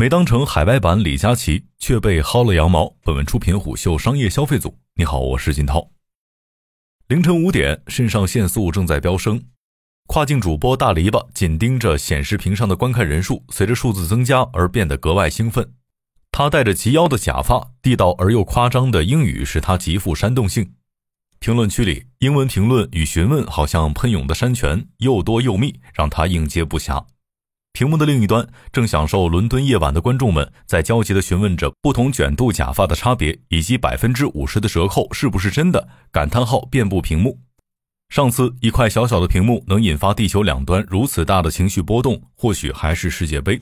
没当成海外版李佳琦，却被薅了羊毛。本文出品虎嗅商业消费组。你好，我是金涛。凌晨五点，肾上腺素正在飙升，跨境主播大篱笆紧盯着显示屏上的观看人数，随着数字增加而变得格外兴奋。他戴着及腰的假发，地道而又夸张的英语使他极富煽动性。评论区里，英文评论与询问好像喷涌的山泉，又多又密，让他应接不暇。屏幕的另一端，正享受伦敦夜晚的观众们在焦急地询问着不同卷度假发的差别，以及百分之五十的折扣是不是真的？感叹号遍布屏幕。上次一块小小的屏幕能引发地球两端如此大的情绪波动，或许还是世界杯。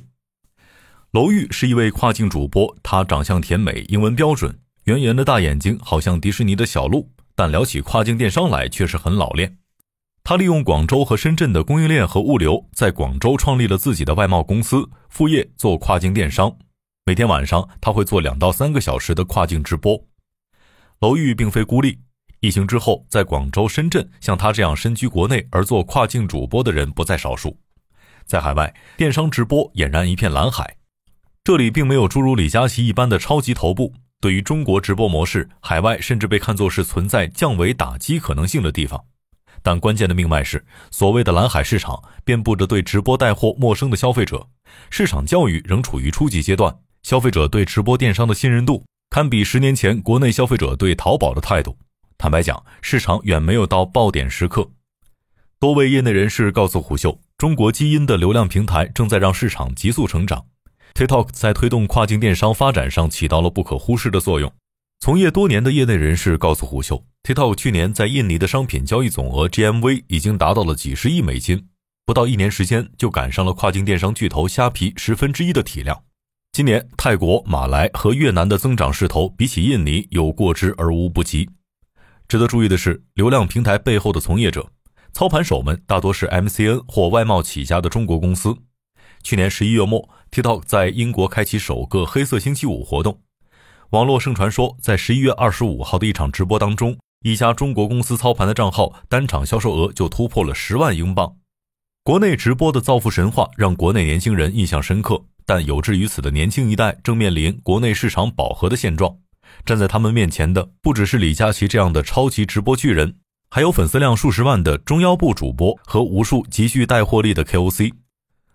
娄玉是一位跨境主播，他长相甜美，英文标准，圆圆的大眼睛好像迪士尼的小鹿，但聊起跨境电商来却是很老练。他利用广州和深圳的供应链和物流，在广州创立了自己的外贸公司，副业做跨境电商。每天晚上，他会做两到三个小时的跨境直播。娄玉并非孤立，疫情之后，在广州、深圳，像他这样身居国内而做跨境主播的人不在少数。在海外，电商直播俨然一片蓝海。这里并没有诸如李佳琦一般的超级头部。对于中国直播模式，海外甚至被看作是存在降维打击可能性的地方。但关键的命脉是，所谓的蓝海市场遍布着对直播带货陌生的消费者，市场教育仍处于初级阶段，消费者对直播电商的信任度堪比十年前国内消费者对淘宝的态度。坦白讲，市场远没有到爆点时刻。多位业内人士告诉虎嗅，中国基因的流量平台正在让市场急速成长，TikTok 在推动跨境电商发展上起到了不可忽视的作用。从业多年的业内人士告诉虎嗅，TikTok 去年在印尼的商品交易总额 GMV 已经达到了几十亿美金，不到一年时间就赶上了跨境电商巨头虾皮十分之一的体量。今年泰国、马来和越南的增长势头比起印尼有过之而无不及。值得注意的是，流量平台背后的从业者、操盘手们大多是 MCN 或外贸起家的中国公司。去年十一月末，TikTok 在英国开启首个黑色星期五活动。网络盛传说，在十一月二十五号的一场直播当中，一家中国公司操盘的账号单场销售额就突破了十万英镑。国内直播的造富神话让国内年轻人印象深刻，但有志于此的年轻一代正面临国内市场饱和的现状。站在他们面前的不只是李佳琦这样的超级直播巨人，还有粉丝量数十万的中腰部主播和无数极具带货力的 KOC。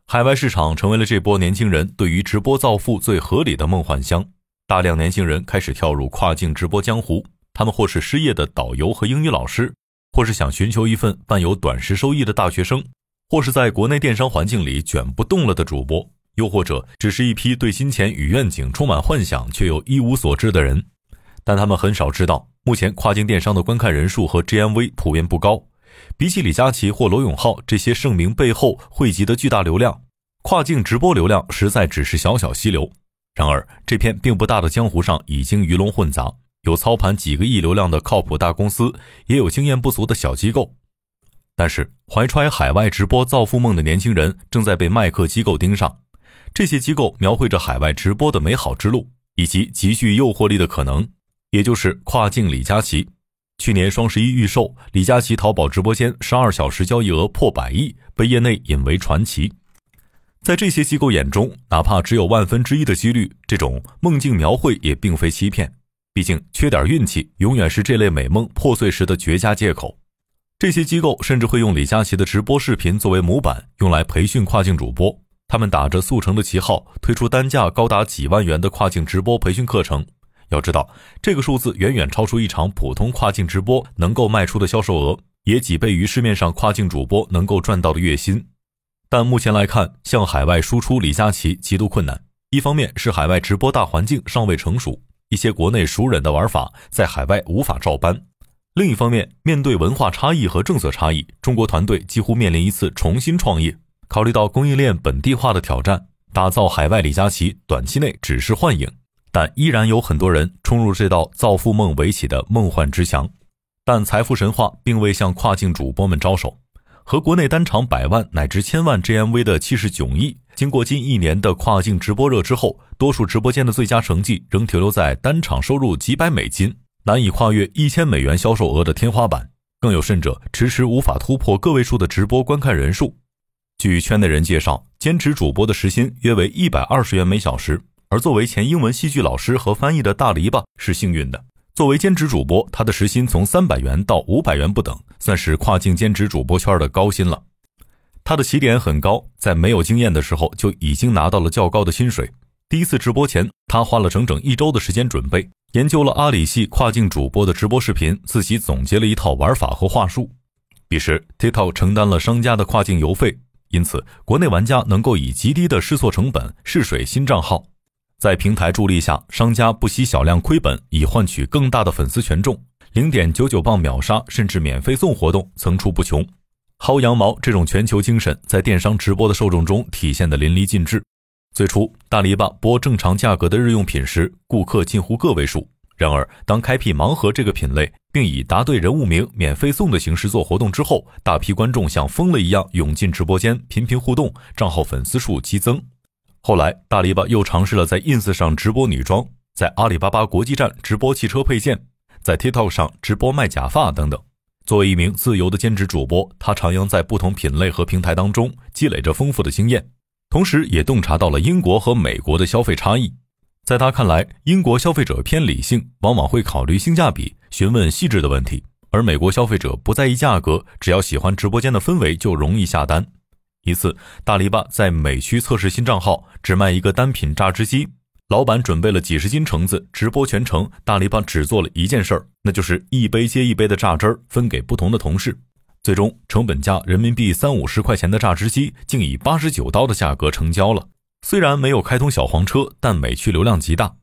海外市场成为了这波年轻人对于直播造富最合理的梦幻乡。大量年轻人开始跳入跨境直播江湖，他们或是失业的导游和英语老师，或是想寻求一份伴有短时收益的大学生，或是在国内电商环境里卷不动了的主播，又或者只是一批对金钱与愿景充满幻想却又一无所知的人。但他们很少知道，目前跨境电商的观看人数和 GMV 普遍不高，比起李佳琦或罗永浩这些盛名背后汇集的巨大流量，跨境直播流量实在只是小小溪流。然而，这片并不大的江湖上已经鱼龙混杂，有操盘几个亿流量的靠谱大公司，也有经验不足的小机构。但是，怀揣海外直播造富梦的年轻人正在被卖客机构盯上。这些机构描绘着海外直播的美好之路，以及极具诱惑力的可能，也就是跨境李佳琦。去年双十一预售，李佳琦淘宝直播间十二小时交易额破百亿，被业内引为传奇。在这些机构眼中，哪怕只有万分之一的几率，这种梦境描绘也并非欺骗。毕竟，缺点运气永远是这类美梦破碎时的绝佳借口。这些机构甚至会用李佳琦的直播视频作为模板，用来培训跨境主播。他们打着速成的旗号，推出单价高达几万元的跨境直播培训课程。要知道，这个数字远远超出一场普通跨境直播能够卖出的销售额，也几倍于市面上跨境主播能够赚到的月薪。但目前来看，向海外输出李佳琦极度困难。一方面是海外直播大环境尚未成熟，一些国内熟稔的玩法在海外无法照搬；另一方面，面对文化差异和政策差异，中国团队几乎面临一次重新创业。考虑到供应链本地化的挑战，打造海外李佳琦短期内只是幻影，但依然有很多人冲入这道造富梦围起的梦幻之墙。但财富神话并未向跨境主播们招手。和国内单场百万乃至千万 GMV 的气势迥异，经过近一年的跨境直播热之后，多数直播间的最佳成绩仍停留在单场收入几百美金，难以跨越一千美元销售额的天花板。更有甚者，迟迟无法突破个位数的直播观看人数。据圈内人介绍，兼职主播的时薪约为一百二十元每小时。而作为前英文戏剧老师和翻译的大篱笆是幸运的，作为兼职主播，他的时薪从三百元到五百元不等，算是跨境兼职主播圈的高薪了。他的起点很高，在没有经验的时候就已经拿到了较高的薪水。第一次直播前，他花了整整一周的时间准备，研究了阿里系跨境主播的直播视频，自己总结了一套玩法和话术。彼时，TikTok 承担了商家的跨境邮费，因此国内玩家能够以极低的试错成本试水新账号。在平台助力下，商家不惜小量亏本，以换取更大的粉丝权重。零点九九磅秒杀，甚至免费送活动层出不穷。薅羊毛这种全球精神，在电商直播的受众中体现得淋漓尽致。最初，大篱笆播正常价格的日用品时，顾客近乎个位数。然而，当开辟盲盒这个品类，并以答对人物名免费送的形式做活动之后，大批观众像疯了一样涌进直播间，频频互动，账号粉丝数激增。后来，大篱笆又尝试了在 ins 上直播女装，在阿里巴巴国际站直播汽车配件，在 TikTok 上直播卖假发等等。作为一名自由的兼职主播，他徜徉在不同品类和平台当中，积累着丰富的经验，同时也洞察到了英国和美国的消费差异。在他看来，英国消费者偏理性，往往会考虑性价比，询问细致的问题；而美国消费者不在意价格，只要喜欢直播间的氛围，就容易下单。一次，大篱笆在美区测试新账号，只卖一个单品榨汁机。老板准备了几十斤橙子，直播全程，大篱笆只做了一件事儿，那就是一杯接一杯的榨汁儿分给不同的同事。最终，成本价人民币三五十块钱的榨汁机，竟以八十九刀的价格成交了。虽然没有开通小黄车，但美区流量极大。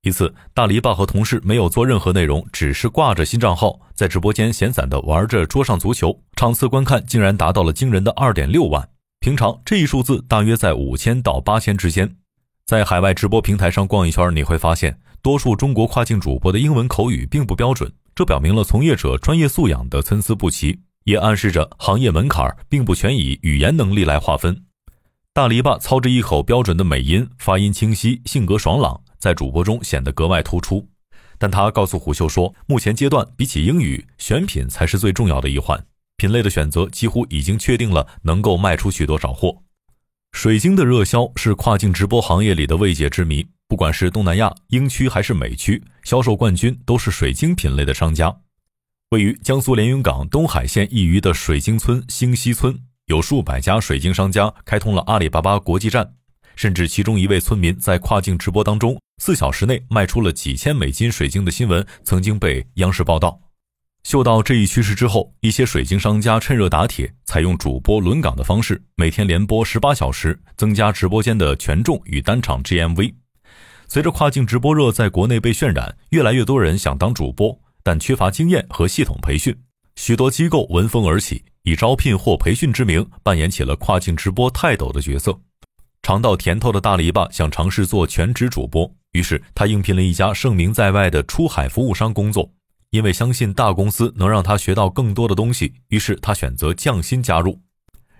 一次，大篱笆和同事没有做任何内容，只是挂着新账号，在直播间闲散的玩着桌上足球，场次观看竟然达到了惊人的二点六万。平常这一数字大约在五千到八千之间，在海外直播平台上逛一圈，你会发现多数中国跨境主播的英文口语并不标准，这表明了从业者专业素养的参差不齐，也暗示着行业门槛并不全以语言能力来划分。大篱笆操着一口标准的美音，发音清晰，性格爽朗，在主播中显得格外突出。但他告诉虎嗅说，目前阶段比起英语，选品才是最重要的一环。品类的选择几乎已经确定了能够卖出去多少货。水晶的热销是跨境直播行业里的未解之谜。不管是东南亚、英区还是美区，销售冠军都是水晶品类的商家。位于江苏连云港东海县一隅的水晶村星溪村，有数百家水晶商家开通了阿里巴巴国际站，甚至其中一位村民在跨境直播当中，四小时内卖出了几千美金水晶的新闻，曾经被央视报道。嗅到这一趋势之后，一些水晶商家趁热打铁，采用主播轮岗的方式，每天连播十八小时，增加直播间的权重与单场 GMV。随着跨境直播热在国内被渲染，越来越多人想当主播，但缺乏经验和系统培训。许多机构闻风而起，以招聘或培训之名，扮演起了跨境直播泰斗的角色。尝到甜头的大篱笆想尝试做全职主播，于是他应聘了一家盛名在外的出海服务商工作。因为相信大公司能让他学到更多的东西，于是他选择降薪加入。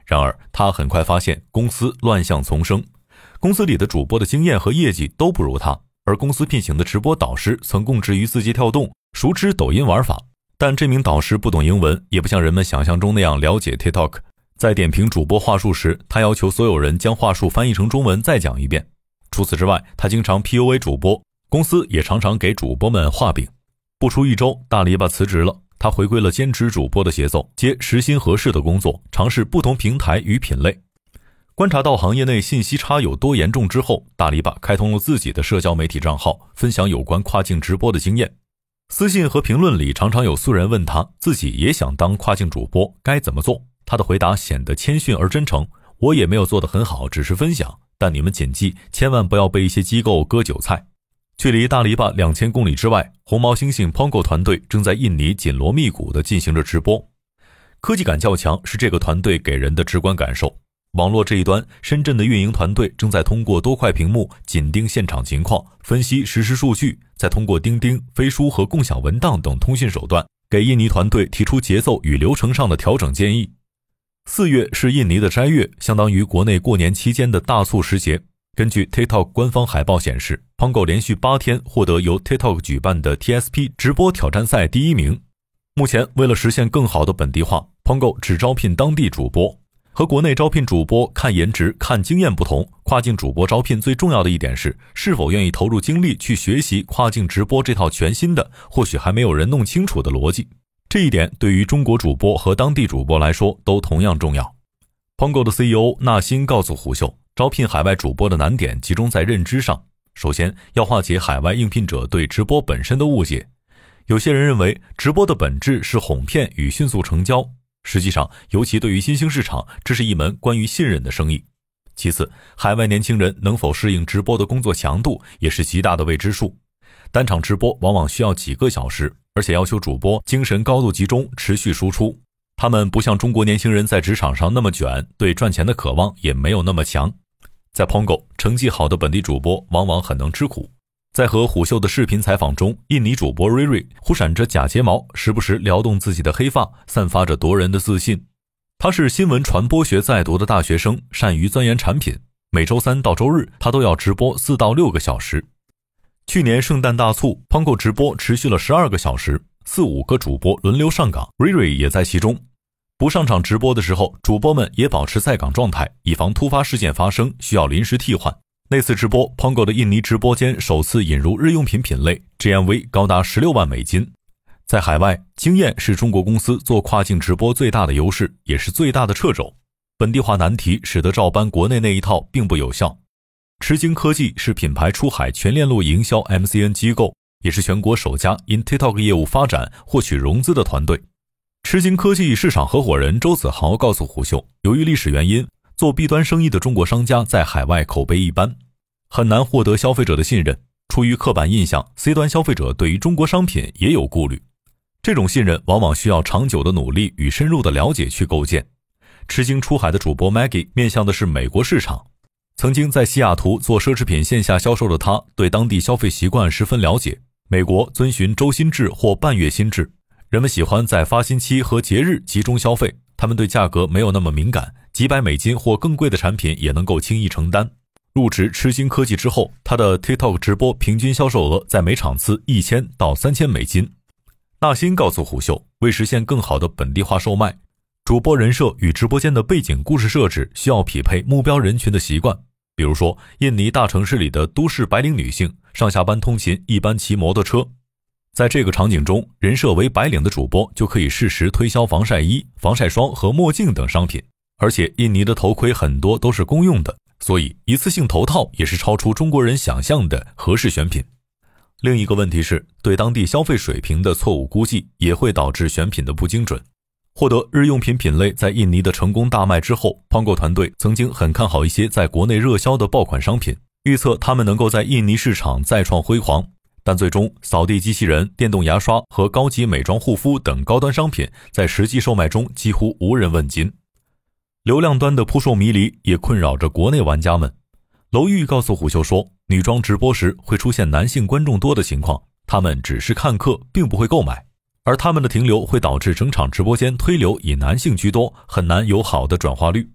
然而，他很快发现公司乱象丛生，公司里的主播的经验和业绩都不如他，而公司聘请的直播导师曾供职于字节跳动，熟知抖音玩法，但这名导师不懂英文，也不像人们想象中那样了解 TikTok。在点评主播话术时，他要求所有人将话术翻译成中文再讲一遍。除此之外，他经常 PUA 主播，公司也常常给主播们画饼。不出一周，大篱笆辞职了。他回归了兼职主播的节奏，接时薪合适的工作，尝试不同平台与品类。观察到行业内信息差有多严重之后，大篱笆开通了自己的社交媒体账号，分享有关跨境直播的经验。私信和评论里常常有素人问他自己也想当跨境主播该怎么做，他的回答显得谦逊而真诚。我也没有做得很好，只是分享。但你们谨记，千万不要被一些机构割韭菜。距离大篱笆两千公里之外，红毛猩猩 Pongo 团队正在印尼紧锣密鼓地进行着直播，科技感较强是这个团队给人的直观感受。网络这一端，深圳的运营团队正在通过多块屏幕紧盯现场情况，分析实时数据，再通过钉钉、飞书和共享文档等通讯手段，给印尼团队提出节奏与流程上的调整建议。四月是印尼的斋月，相当于国内过年期间的大促时节。根据 TikTok 官方海报显示，Pongo 连续八天获得由 TikTok 举办的 TSP 直播挑战赛第一名。目前，为了实现更好的本地化，Pongo 只招聘当地主播。和国内招聘主播看颜值、看经验不同，跨境主播招聘最重要的一点是是否愿意投入精力去学习跨境直播这套全新的、或许还没有人弄清楚的逻辑。这一点对于中国主播和当地主播来说都同样重要。Pongo 的 CEO 纳辛告诉虎嗅，招聘海外主播的难点集中在认知上。首先要化解海外应聘者对直播本身的误解。有些人认为直播的本质是哄骗与迅速成交。实际上，尤其对于新兴市场，这是一门关于信任的生意。其次，海外年轻人能否适应直播的工作强度，也是极大的未知数。单场直播往往需要几个小时，而且要求主播精神高度集中，持续输出。他们不像中国年轻人在职场上那么卷，对赚钱的渴望也没有那么强。在 Pongo，成绩好的本地主播往往很能吃苦。在和虎嗅的视频采访中，印尼主播瑞瑞忽闪着假睫毛，时不时撩动自己的黑发，散发着夺人的自信。他是新闻传播学在读的大学生，善于钻研产品。每周三到周日，他都要直播四到六个小时。去年圣诞大促，Pongo 直播持续了十二个小时，四五个主播轮流上岗，瑞瑞也在其中。不上场直播的时候，主播们也保持在岗状态，以防突发事件发生，需要临时替换。那次直播，Pongo 的印尼直播间首次引入日用品品类，GMV 高达十六万美金。在海外，经验是中国公司做跨境直播最大的优势，也是最大的掣肘。本地化难题使得照搬国内那一套并不有效。吃惊科技是品牌出海全链路营销 MCN 机构，也是全国首家因 TikTok 业务发展获取融资的团队。吃惊科技市场合伙人周子豪告诉虎嗅，由于历史原因。做 B 端生意的中国商家在海外口碑一般，很难获得消费者的信任。出于刻板印象，C 端消费者对于中国商品也有顾虑。这种信任往往需要长久的努力与深入的了解去构建。吃惊出海的主播 Maggie 面向的是美国市场，曾经在西雅图做奢侈品线下销售的他，对当地消费习惯十分了解。美国遵循周薪制或半月薪制，人们喜欢在发薪期和节日集中消费，他们对价格没有那么敏感。几百美金或更贵的产品也能够轻易承担。入职吃星科技之后，他的 TikTok 直播平均销售额在每场次一千到三千美金。纳新告诉虎嗅，为实现更好的本地化售卖，主播人设与直播间的背景故事设置需要匹配目标人群的习惯。比如说，印尼大城市里的都市白领女性，上下班通勤一般骑摩托车，在这个场景中，人设为白领的主播就可以适时推销防晒衣、防晒霜和墨镜等商品。而且印尼的头盔很多都是公用的，所以一次性头套也是超出中国人想象的合适选品。另一个问题是对当地消费水平的错误估计，也会导致选品的不精准。获得日用品品类在印尼的成功大卖之后，Pongo 团队曾经很看好一些在国内热销的爆款商品，预测他们能够在印尼市场再创辉煌。但最终，扫地机器人、电动牙刷和高级美妆护肤等高端商品在实际售卖中几乎无人问津。流量端的扑朔迷离也困扰着国内玩家们。娄玉告诉虎嗅说，女装直播时会出现男性观众多的情况，他们只是看客，并不会购买，而他们的停留会导致整场直播间推流以男性居多，很难有好的转化率。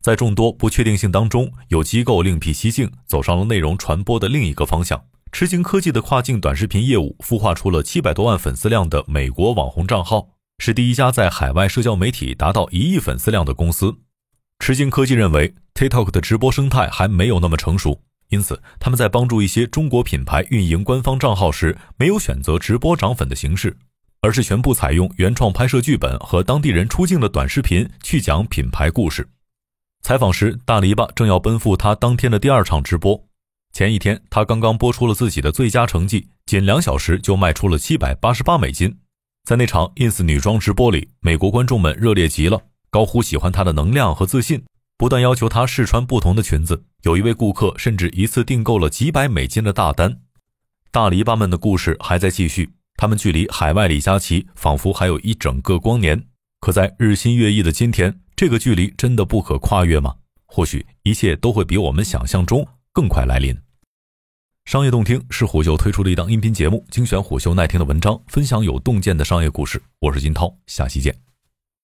在众多不确定性当中，有机构另辟蹊径，走上了内容传播的另一个方向。吃惊科技的跨境短视频业务孵化出了七百多万粉丝量的美国网红账号。是第一家在海外社交媒体达到一亿粉丝量的公司。吃惊科技认为，TikTok 的直播生态还没有那么成熟，因此他们在帮助一些中国品牌运营官方账号时，没有选择直播涨粉的形式，而是全部采用原创拍摄剧本和当地人出镜的短视频去讲品牌故事。采访时，大篱笆正要奔赴他当天的第二场直播。前一天，他刚刚播出了自己的最佳成绩，仅两小时就卖出了七百八十八美金。在那场 ins 女装直播里，美国观众们热烈极了，高呼喜欢她的能量和自信，不断要求她试穿不同的裙子。有一位顾客甚至一次订购了几百美金的大单。大篱笆们的故事还在继续，他们距离海外李佳琦仿佛还有一整个光年。可在日新月异的今天，这个距离真的不可跨越吗？或许一切都会比我们想象中更快来临。商业洞听是虎嗅推出的一档音频节目，精选虎嗅耐听的文章，分享有洞见的商业故事。我是金涛，下期见。